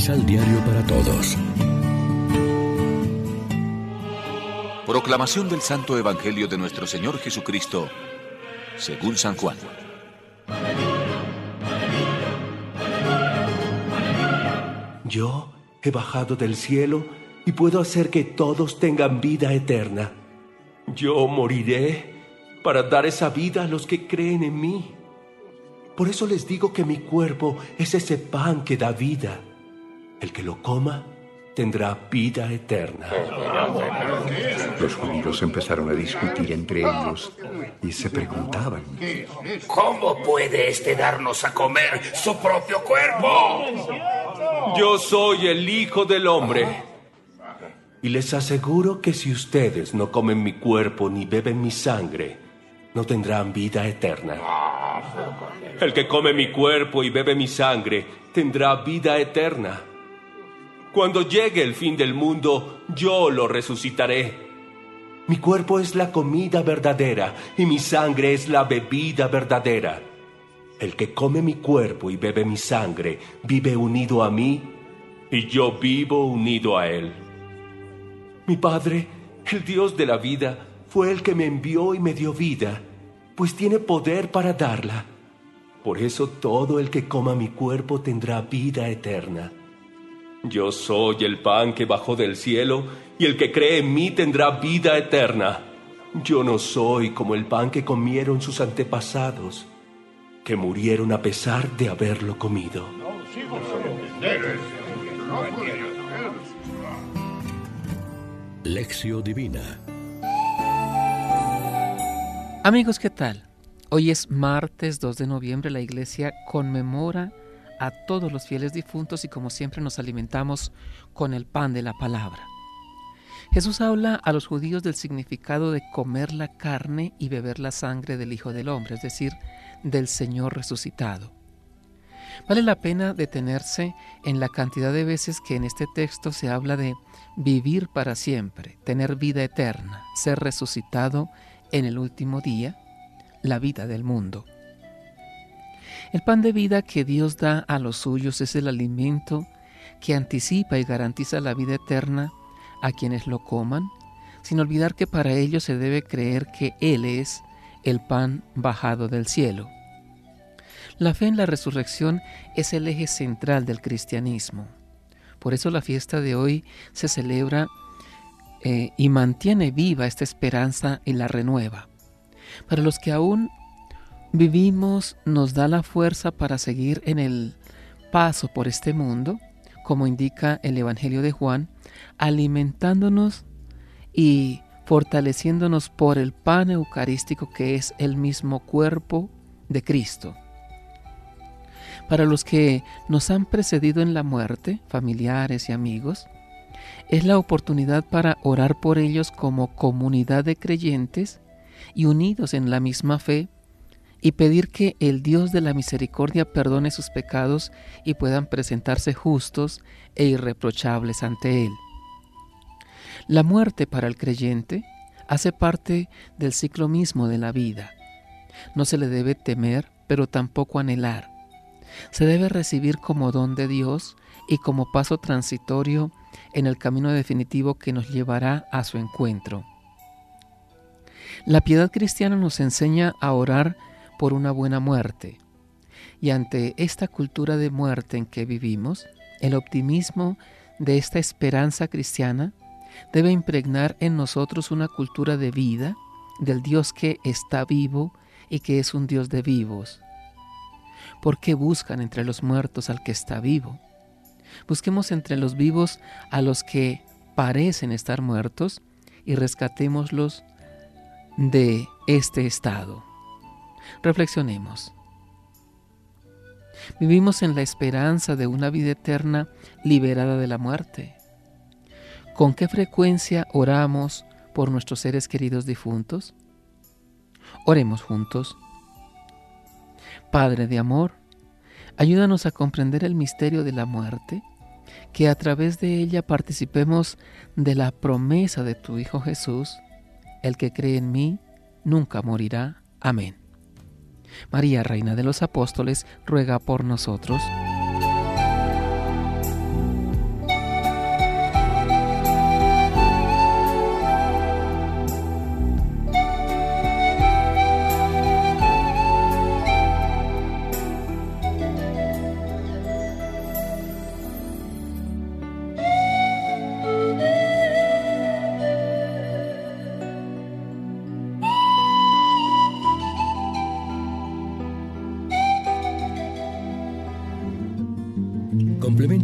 Misal Diario para Todos. Proclamación del Santo Evangelio de nuestro Señor Jesucristo, según San Juan. Yo he bajado del cielo y puedo hacer que todos tengan vida eterna. Yo moriré para dar esa vida a los que creen en mí. Por eso les digo que mi cuerpo es ese pan que da vida. El que lo coma tendrá vida eterna. Los judíos empezaron a discutir entre ellos y se preguntaban, ¿cómo puede este darnos a comer su propio cuerpo? Yo soy el Hijo del Hombre. Y les aseguro que si ustedes no comen mi cuerpo ni beben mi sangre, no tendrán vida eterna. El que come mi cuerpo y bebe mi sangre tendrá vida eterna. Cuando llegue el fin del mundo, yo lo resucitaré. Mi cuerpo es la comida verdadera y mi sangre es la bebida verdadera. El que come mi cuerpo y bebe mi sangre vive unido a mí y yo vivo unido a él. Mi Padre, el Dios de la vida, fue el que me envió y me dio vida, pues tiene poder para darla. Por eso todo el que coma mi cuerpo tendrá vida eterna. Yo soy el pan que bajó del cielo, y el que cree en mí tendrá vida eterna. Yo no soy como el pan que comieron sus antepasados, que murieron a pesar de haberlo comido. Lección Divina Amigos, ¿qué tal? Hoy es martes 2 de noviembre, la iglesia conmemora a todos los fieles difuntos y como siempre nos alimentamos con el pan de la palabra. Jesús habla a los judíos del significado de comer la carne y beber la sangre del Hijo del Hombre, es decir, del Señor resucitado. Vale la pena detenerse en la cantidad de veces que en este texto se habla de vivir para siempre, tener vida eterna, ser resucitado en el último día, la vida del mundo. El pan de vida que Dios da a los suyos es el alimento que anticipa y garantiza la vida eterna a quienes lo coman, sin olvidar que para ello se debe creer que Él es el pan bajado del cielo. La fe en la resurrección es el eje central del cristianismo. Por eso la fiesta de hoy se celebra eh, y mantiene viva esta esperanza y la renueva. Para los que aún vivimos nos da la fuerza para seguir en el paso por este mundo, como indica el Evangelio de Juan, alimentándonos y fortaleciéndonos por el pan eucarístico que es el mismo cuerpo de Cristo. Para los que nos han precedido en la muerte, familiares y amigos, es la oportunidad para orar por ellos como comunidad de creyentes y unidos en la misma fe y pedir que el Dios de la misericordia perdone sus pecados y puedan presentarse justos e irreprochables ante Él. La muerte para el creyente hace parte del ciclo mismo de la vida. No se le debe temer, pero tampoco anhelar. Se debe recibir como don de Dios y como paso transitorio en el camino definitivo que nos llevará a su encuentro. La piedad cristiana nos enseña a orar por una buena muerte. Y ante esta cultura de muerte en que vivimos, el optimismo de esta esperanza cristiana debe impregnar en nosotros una cultura de vida del Dios que está vivo y que es un Dios de vivos. ¿Por qué buscan entre los muertos al que está vivo? Busquemos entre los vivos a los que parecen estar muertos y rescatémoslos de este estado. Reflexionemos. Vivimos en la esperanza de una vida eterna liberada de la muerte. ¿Con qué frecuencia oramos por nuestros seres queridos difuntos? Oremos juntos. Padre de amor, ayúdanos a comprender el misterio de la muerte, que a través de ella participemos de la promesa de tu Hijo Jesús, el que cree en mí nunca morirá. Amén. María, Reina de los Apóstoles, ruega por nosotros.